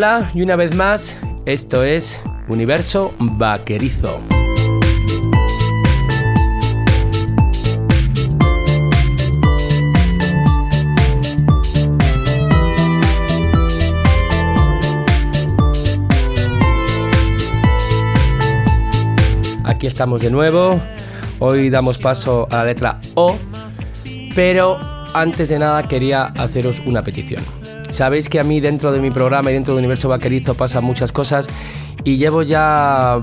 Hola y una vez más, esto es Universo Vaquerizo. Aquí estamos de nuevo. Hoy damos paso a la letra O, pero antes de nada quería haceros una petición. Sabéis que a mí dentro de mi programa y dentro del universo vaquerizo pasan muchas cosas y llevo ya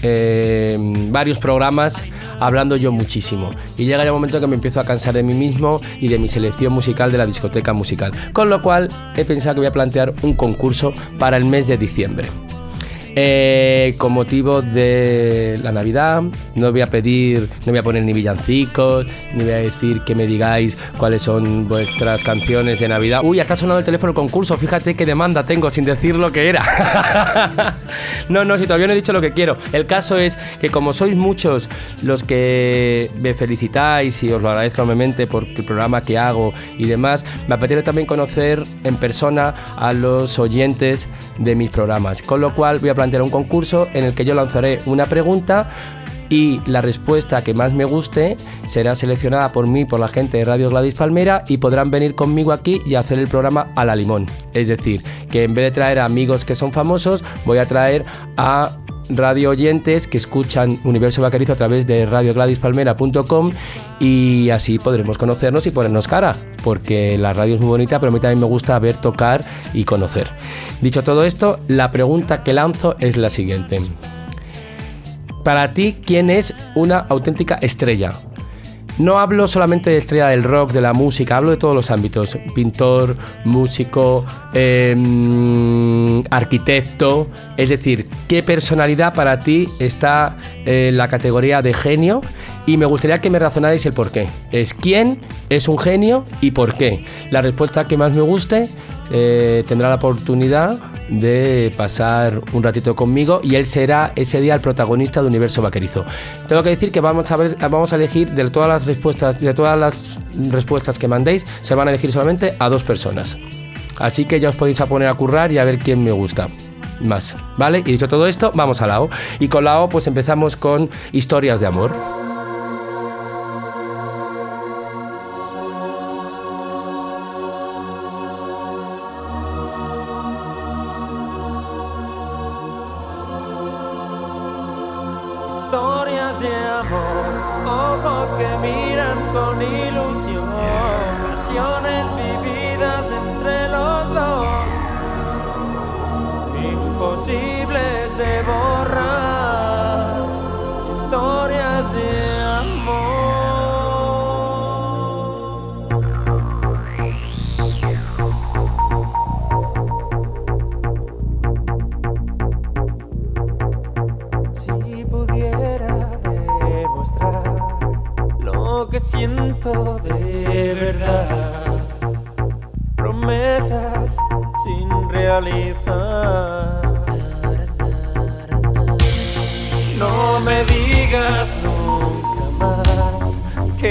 eh, varios programas hablando yo muchísimo. Y llega ya un momento que me empiezo a cansar de mí mismo y de mi selección musical de la discoteca musical. Con lo cual he pensado que voy a plantear un concurso para el mes de diciembre. Eh, con motivo de la Navidad, no voy a pedir, no voy a poner ni villancicos, ni voy a decir que me digáis cuáles son vuestras canciones de Navidad. Uy, está sonando el teléfono el concurso, fíjate qué demanda tengo sin decir lo que era. no, no, si todavía no he dicho lo que quiero. El caso es que como sois muchos los que me felicitáis y os lo agradezco enormemente por el programa que hago y demás, me apetece también conocer en persona a los oyentes de mis programas. Con lo cual voy a plantear un concurso en el que yo lanzaré una pregunta y la respuesta que más me guste será seleccionada por mí, por la gente de Radio Gladys Palmera y podrán venir conmigo aquí y hacer el programa a la limón. Es decir, que en vez de traer a amigos que son famosos, voy a traer a radio oyentes que escuchan Universo Vaquerizo a través de radiogladyspalmera.com y así podremos conocernos y ponernos cara, porque la radio es muy bonita, pero a mí también me gusta ver, tocar y conocer. Dicho todo esto, la pregunta que lanzo es la siguiente. Para ti, ¿quién es una auténtica estrella? No hablo solamente de estrella del rock, de la música, hablo de todos los ámbitos. Pintor, músico, em, arquitecto. Es decir, ¿qué personalidad para ti está en la categoría de genio? Y me gustaría que me razonarais el por qué. Es quién es un genio y por qué. La respuesta que más me guste eh, tendrá la oportunidad de pasar un ratito conmigo y él será ese día el protagonista de Universo Vaquerizo. Tengo que decir que vamos a elegir de todas las respuestas, de todas las respuestas que mandéis, se van a elegir solamente a dos personas. Así que ya os podéis a poner a currar y a ver quién me gusta más, ¿vale? Y dicho todo esto, vamos a la O. Y con la O pues empezamos con historias de amor.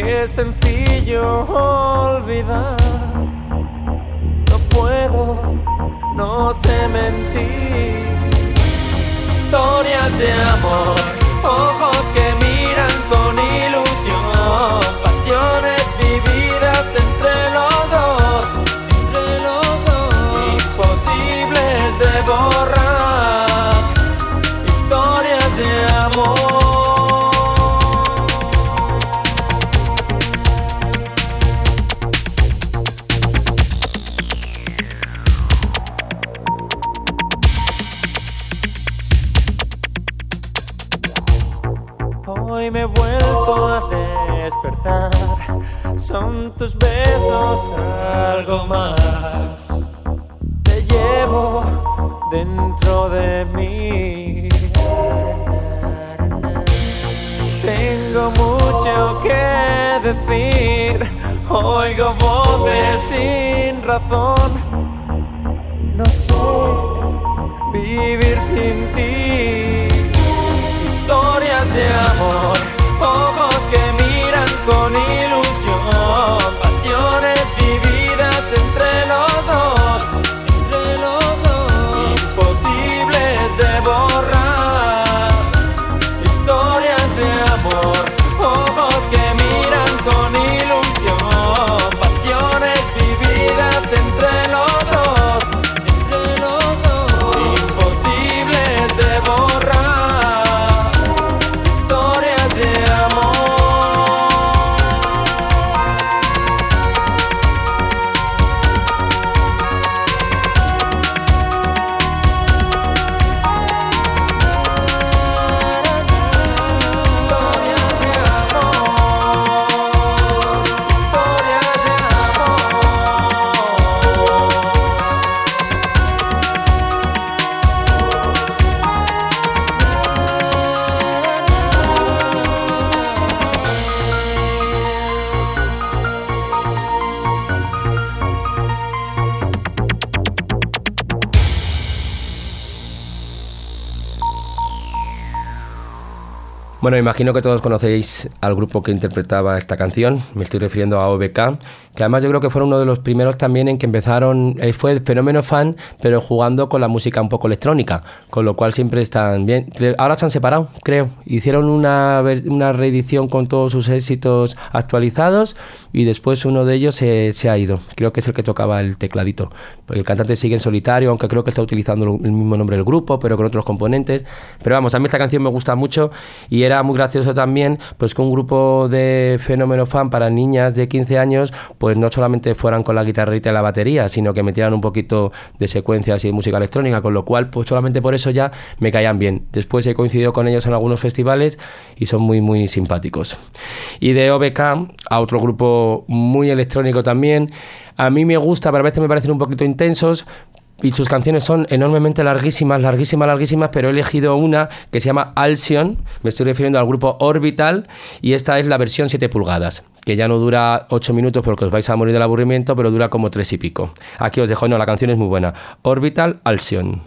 Es sencillo olvidar. No puedo, no sé mentir. Historias de amor, ojos que miran con ilusión, pasiones vividas entre los dos, entre los dos, imposibles de borrar, tus besos algo más. Te llevo dentro de mí. Tengo mucho que decir. Oigo voces sin razón. No sé vivir sin ti historias de Bueno, imagino que todos conocéis al grupo que interpretaba esta canción, me estoy refiriendo a OBK, que además yo creo que fueron uno de los primeros también en que empezaron, eh, fue fenómeno fan, pero jugando con la música un poco electrónica, con lo cual siempre están bien. Ahora se han separado, creo, hicieron una, una reedición con todos sus éxitos actualizados y después uno de ellos se, se ha ido, creo que es el que tocaba el tecladito, el cantante sigue en solitario, aunque creo que está utilizando el mismo nombre del grupo, pero con otros componentes, pero vamos, a mí esta canción me gusta mucho y era muy gracioso también, pues que un grupo de fenómeno fan para niñas de 15 años, pues no solamente fueran con la guitarrita y la batería, sino que metieran un poquito de secuencias y de música electrónica, con lo cual, pues solamente por eso ya me caían bien. Después he coincidido con ellos en algunos festivales y son muy, muy simpáticos. Y de OBK a otro grupo muy electrónico también. A mí me gusta, pero a veces me parecen un poquito intensos, y sus canciones son enormemente larguísimas, larguísimas, larguísimas, pero he elegido una que se llama Alcyon, me estoy refiriendo al grupo Orbital, y esta es la versión 7 pulgadas, que ya no dura 8 minutos porque os vais a morir del aburrimiento, pero dura como 3 y pico. Aquí os dejo, no, la canción es muy buena. Orbital Alcyon.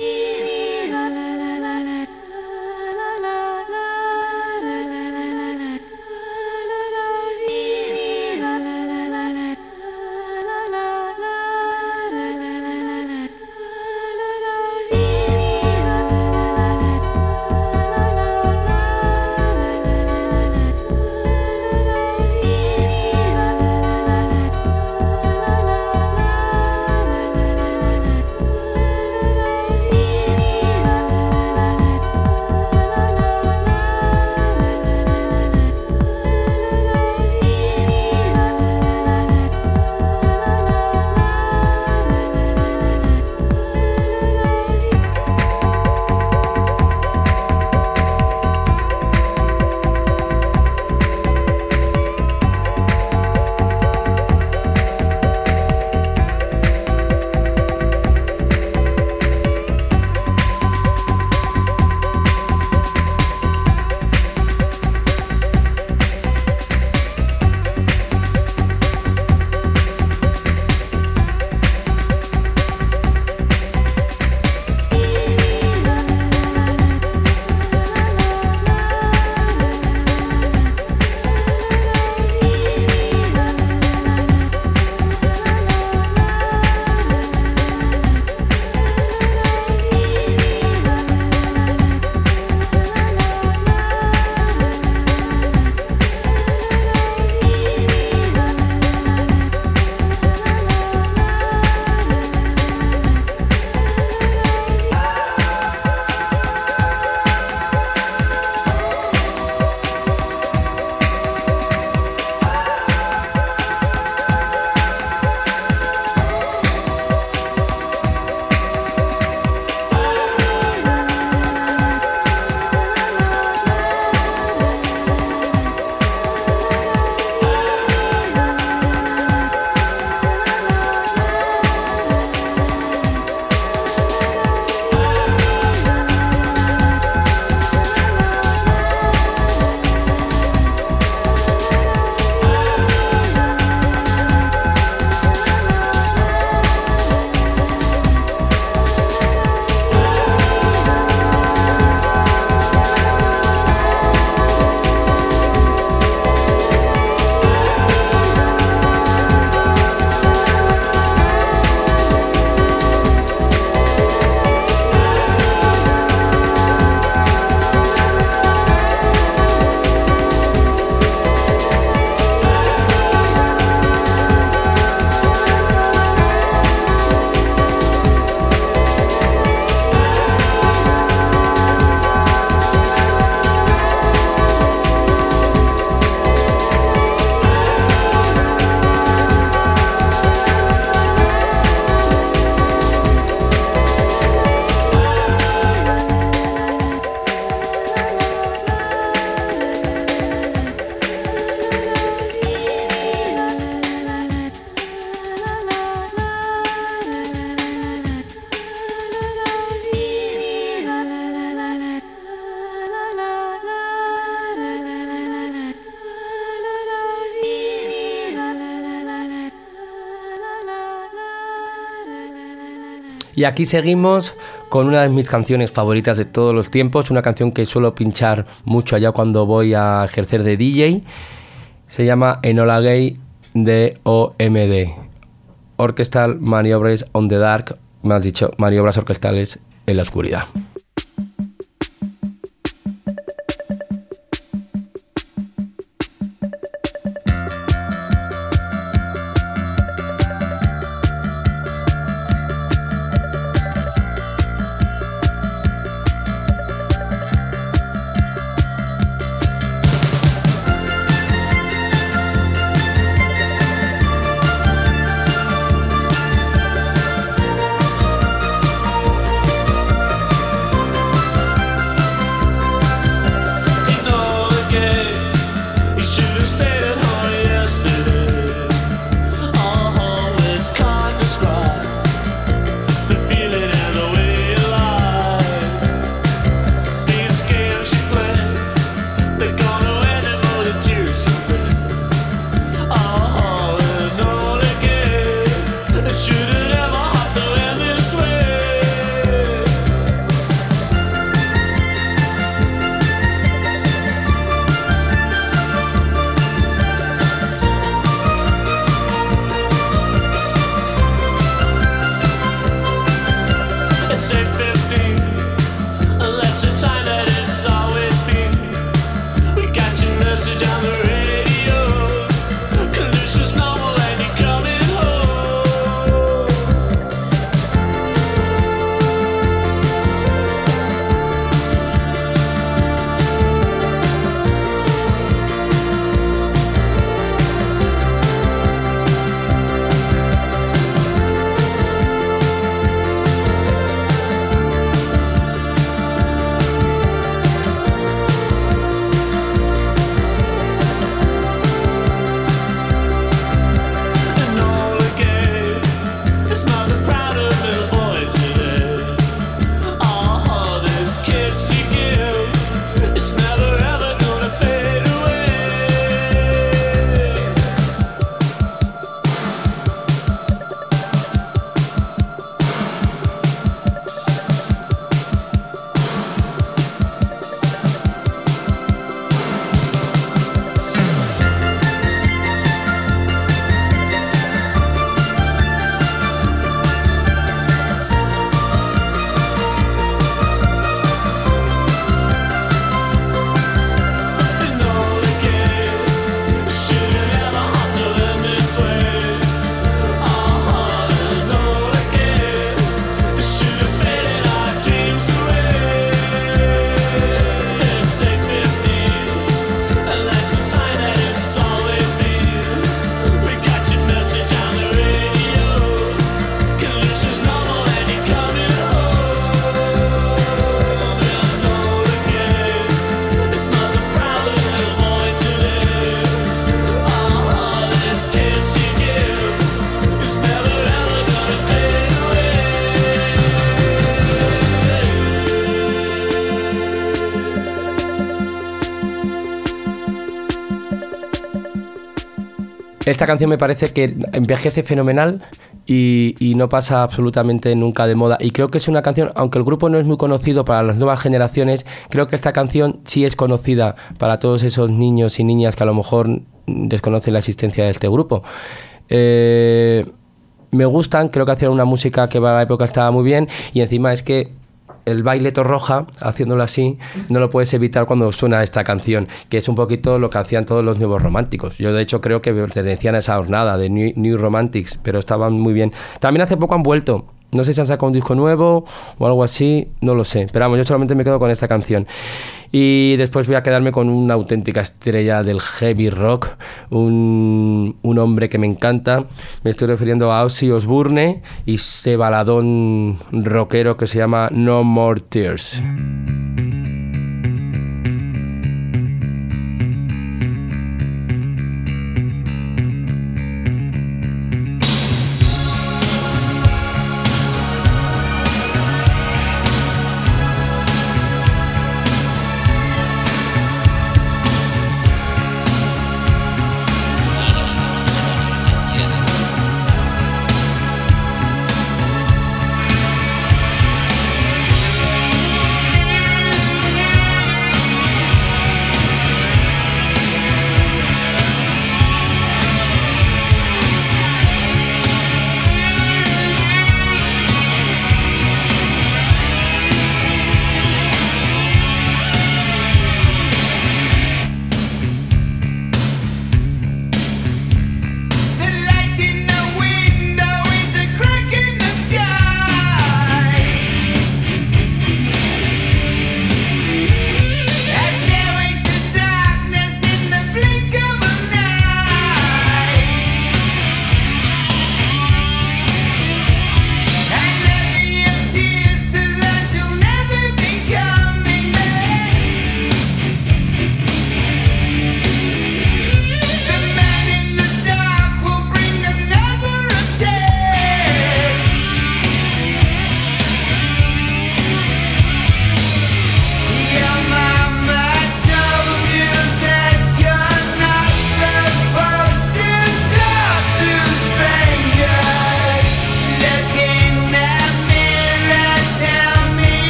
Y aquí seguimos con una de mis canciones favoritas de todos los tiempos, una canción que suelo pinchar mucho allá cuando voy a ejercer de DJ. Se llama Enola Gay de OMD. Orchestral Maniobras on the Dark, más dicho, maniobras orquestales en la oscuridad. Esta canción me parece que envejece fenomenal y, no pasa absolutamente nunca de moda. Y creo que es una canción, aunque el grupo no es muy conocido para las nuevas generaciones, creo que esta canción sí es conocida para todos esos niños y niñas que a lo mejor desconocen la existencia de este grupo. Eh, me gustan, creo que hacían una música que para la época estaba muy bien y encima es que el baile roja, haciéndolo así, no lo puedes evitar cuando suena esta canción, que es un poquito lo que hacían todos los nuevos románticos. Yo, de hecho, creo que pertenecían a esa jornada de New, New Romantics, pero estaban muy bien. También hace poco han vuelto. No sé si han sacado un disco nuevo o algo así, no lo sé. Pero vamos, yo solamente me quedo con esta canción. Y después voy a quedarme con una auténtica estrella del heavy rock, un, un hombre que me encanta. Me estoy refiriendo a Ozzy Osbourne y ese baladón rockero que se llama No More Tears.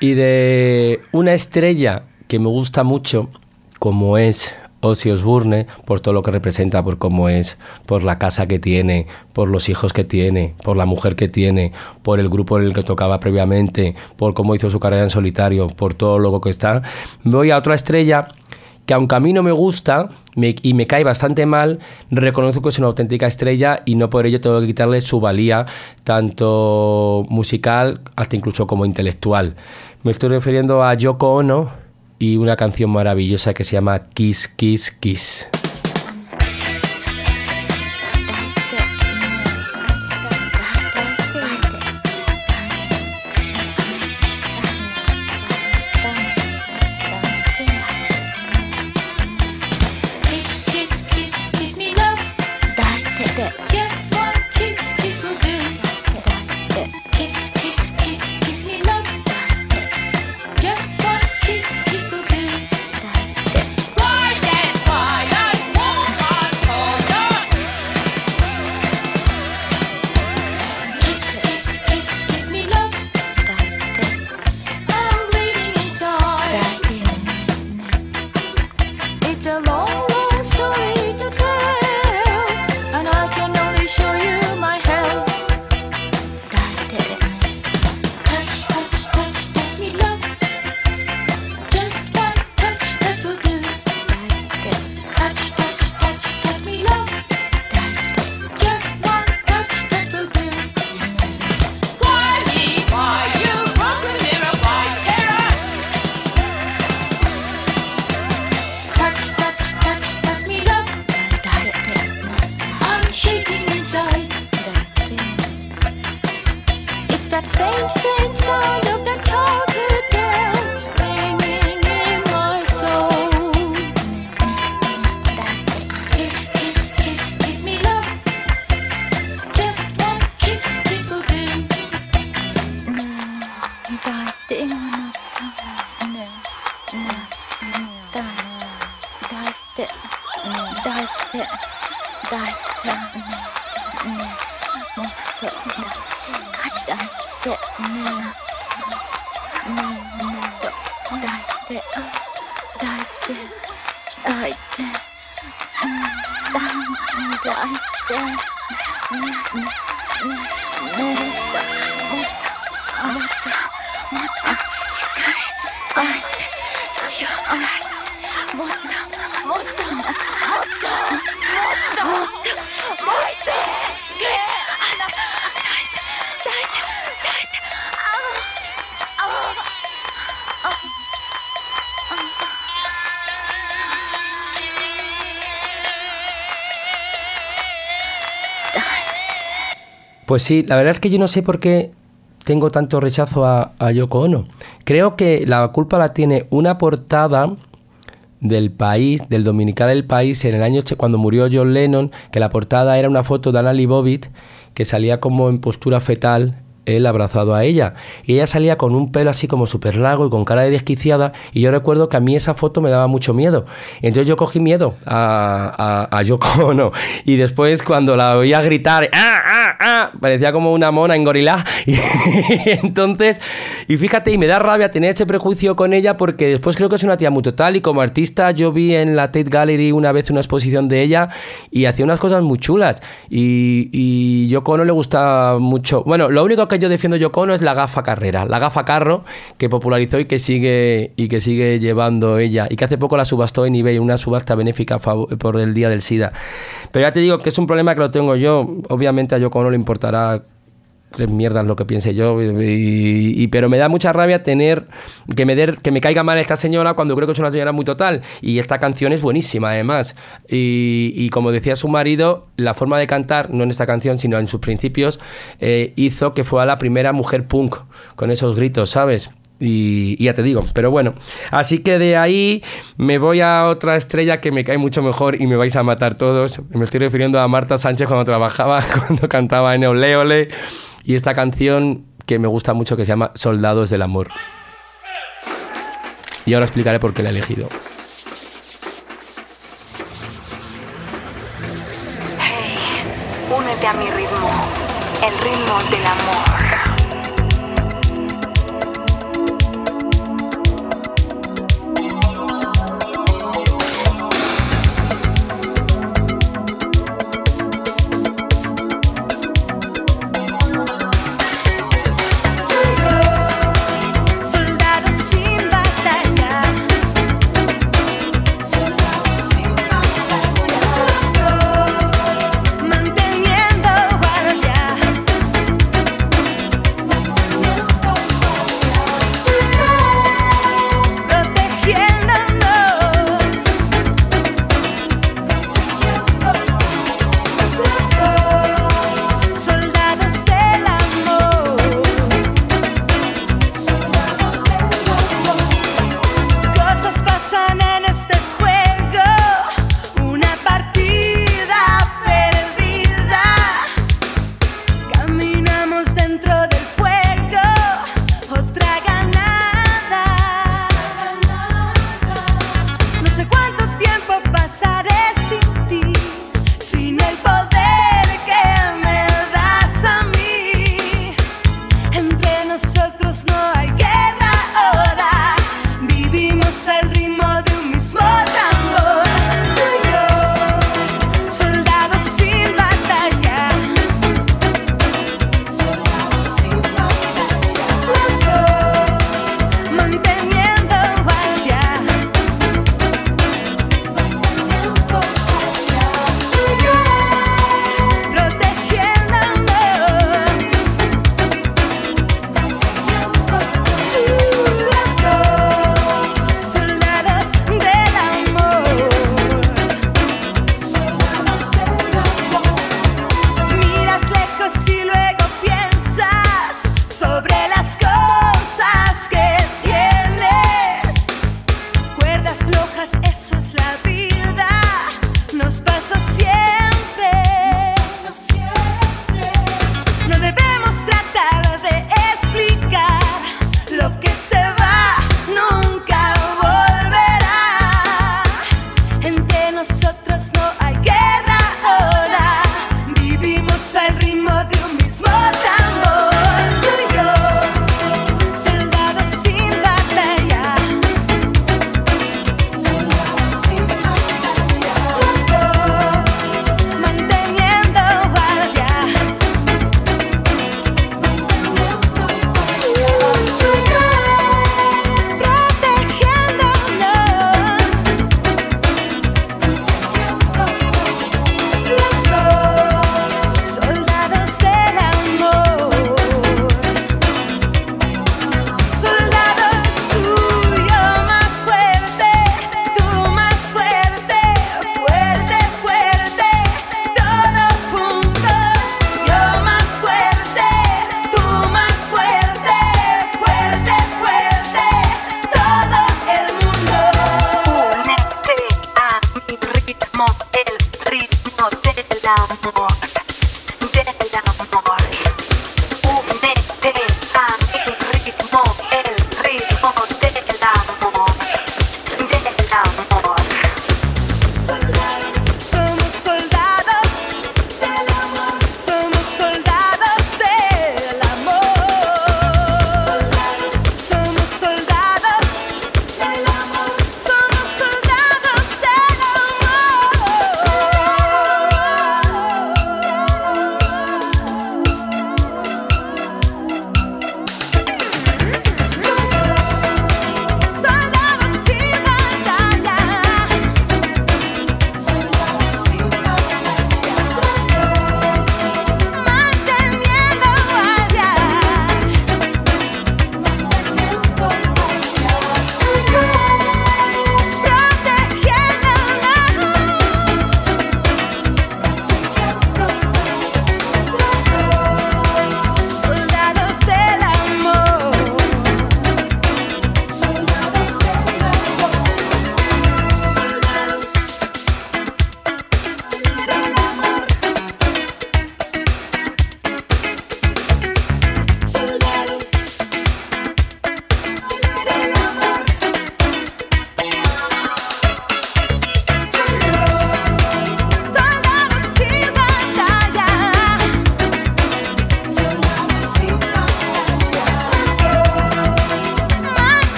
Y de una estrella que me gusta mucho, como es Ozzy Osbourne, por todo lo que representa, por cómo es, por la casa que tiene, por los hijos que tiene, por la mujer que tiene, por el grupo en el que tocaba previamente, por cómo hizo su carrera en solitario, por todo lo que está. Voy a otra estrella que aunque a mí no me gusta y me cae bastante mal, reconozco que es una auténtica estrella y no por ello tengo que quitarle su valía, tanto musical hasta incluso como intelectual. Me estoy refiriendo a Yoko Ono y una canción maravillosa que se llama Kiss, Kiss, Kiss. Pues sí, la verdad es que yo no sé por qué tengo tanto rechazo a, Yoko Ono. Creo que la culpa la tiene una portada del país, del dominical del país, en el año cuando murió John Lennon, que la portada era una foto de Anna Leibovitz que salía como en postura fetal él abrazado a ella. Y ella salía con un pelo así como súper largo y con cara de desquiciada. Y yo recuerdo que a mí esa foto me daba mucho miedo. Entonces yo cogí miedo a, a, a Yoko Ono. Y después cuando la oía gritar, ¡ah, ah, ah! Parecía como una mona en gorila. Y entonces, y fíjate, y me da rabia tener ese prejuicio con ella porque después creo que es una tía muy total. Y como artista yo vi en la Tate Gallery una vez una exposición de ella y hacía unas cosas muy chulas. Y, y Yoko Ono le gusta mucho. Bueno, lo único que yo defiendo Yoko Ono es la gafa carrera, la gafa carro que popularizó y que sigue y que sigue llevando ella y que hace poco la subastó en eBay, una subasta benéfica por el Día del SIDA. Pero ya te digo que es un problema que lo tengo yo. Obviamente a Yoko Ono le importará tres mierdas lo que piense yo. Y, pero me da mucha rabia tener que me, der, que me caiga mal esta señora cuando creo que es una señora muy total. Y esta canción es buenísima, además. Y, como decía su marido, la forma de cantar, no en esta canción, sino en sus principios, eh, hizo que fuera la primera mujer punk con esos gritos, ¿sabes? Y, ya te digo, pero bueno. Así que de ahí me voy a otra estrella que me cae mucho mejor y me vais a matar todos. Me estoy refiriendo a Marta Sánchez cuando trabajaba, cuando cantaba en Ole Ole y esta canción que me gusta mucho que se llama Soldados del Amor. Y ahora explicaré por qué la he elegido.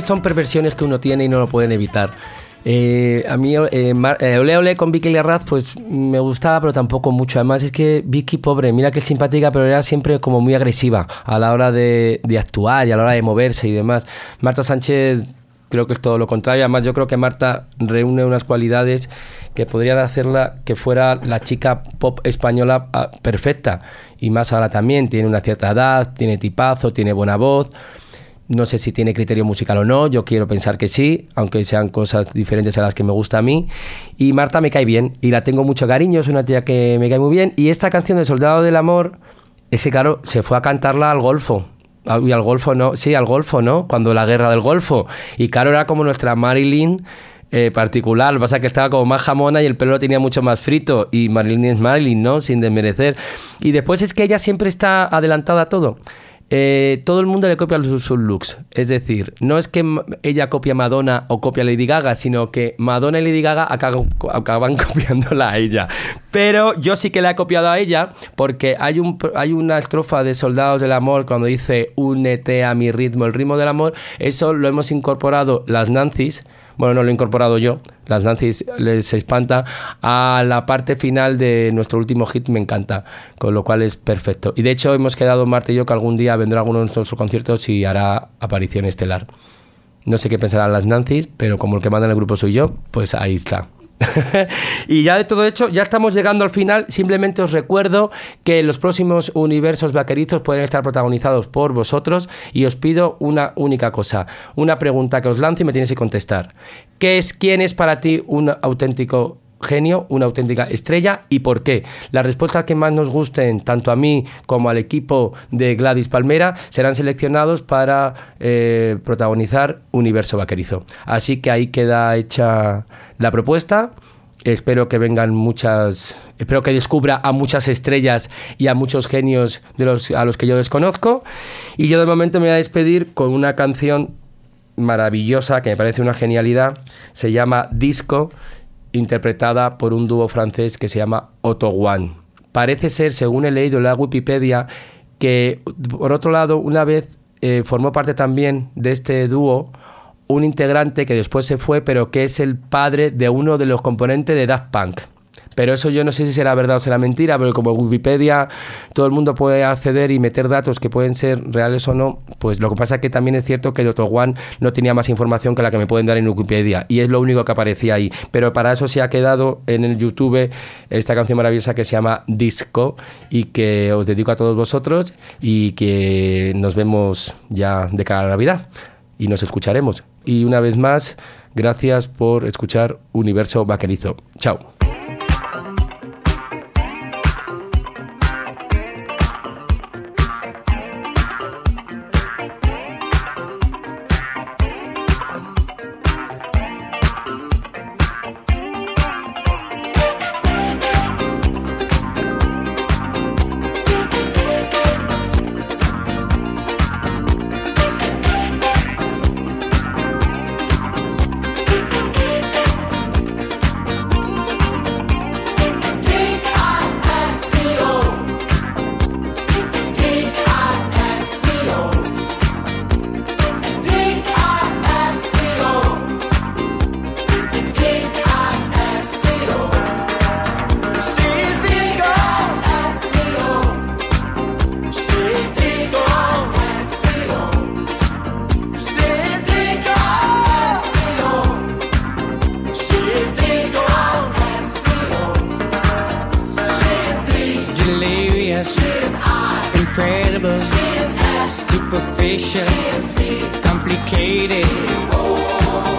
Que son perversiones que uno tiene y no lo pueden evitar. Eh, a mí, eh, eh, Ole Ole con Vicky Larraz, pues me gustaba, pero tampoco mucho. Además, es que Vicky, pobre, mira que es simpática, pero era siempre como muy agresiva a la hora de, de actuar y a la hora de moverse y demás. Marta Sánchez, creo que es todo lo contrario. Además, yo creo que Marta reúne unas cualidades que podrían hacerla que fuera la chica pop española ah, perfecta. Y más ahora también, tiene una cierta edad, tiene tipazo, tiene buena voz. No sé si tiene criterio musical o no, yo quiero pensar que sí, aunque sean cosas diferentes a las que me gusta a mí. Y Marta me cae bien y la tengo mucho cariño, es una tía que me cae muy bien. Y esta canción de Soldado del Amor, ese claro, se fue a cantarla al Golfo. Ah, Y al Golfo no, sí, al Golfo, ¿no? Cuando la guerra del Golfo. Y claro, era como nuestra Marilyn eh, particular. Lo que pasa que estaba como más jamona y el pelo lo tenía mucho más frito. Y Marilyn es Marilyn, ¿no? Sin desmerecer. Y después es que ella siempre está adelantada a todo. Eh, todo el mundo le copia sus, sus looks. Es decir, no es que ella copia a Madonna o copia a Lady Gaga, sino que Madonna y Lady Gaga acaban, acaban copiándola a ella. Pero yo sí que la he copiado a ella porque hay, un, hay una estrofa de Soldados del Amor cuando dice únete a mi ritmo, el ritmo del amor. Eso lo hemos incorporado las Nancy's. Bueno, no lo he incorporado yo, las Nancy's les espanta, a la parte final de nuestro último hit me encanta, con lo cual es perfecto. Y de hecho hemos quedado Marta y yo que algún día vendrá alguno de nuestros conciertos y hará aparición estelar. No sé qué pensarán las Nancy's, pero como el que manda en el grupo soy yo, pues ahí está. y ya de todo hecho, ya estamos llegando al final. Simplemente os recuerdo que los próximos universos vaquerizos pueden estar protagonizados por vosotros. Y os pido una única cosa: una pregunta que os lanzo y me tienes que contestar. ¿Qué es, quién es para ti un auténtico genio, una auténtica estrella y por qué. Las respuestas que más nos gusten, tanto a mí como al equipo de Gladys Palmera, serán seleccionados para eh, protagonizar Universo Vaquerizo. Así que ahí queda hecha la propuesta. Espero que vengan muchas, espero que descubra a muchas estrellas y a muchos genios de los, a los que yo desconozco. Y yo de momento me voy a despedir con una canción maravillosa que me parece una genialidad. Se llama Disco interpretada por un dúo francés que se llama Otto One. Parece ser, según he leído en la Wikipedia, que por otro lado, una vez eh, formó parte también de este dúo un integrante que después se fue, pero que es el padre de uno de los componentes de Daft Punk. Pero eso yo no sé si será verdad o será mentira, pero como Wikipedia todo el mundo puede acceder y meter datos que pueden ser reales o no, pues lo que pasa es que también es cierto que Dr. One no tenía más información que la que me pueden dar en Wikipedia y es lo único que aparecía ahí. Pero para eso se ha quedado en el YouTube esta canción maravillosa que se llama Disco y que os dedico a todos vosotros y que nos vemos ya de cara a la Navidad y nos escucharemos. Y una vez más, gracias por escuchar Universo Vaquerizo. Chao. odd, incredible. She is superficial, she is complicated. She is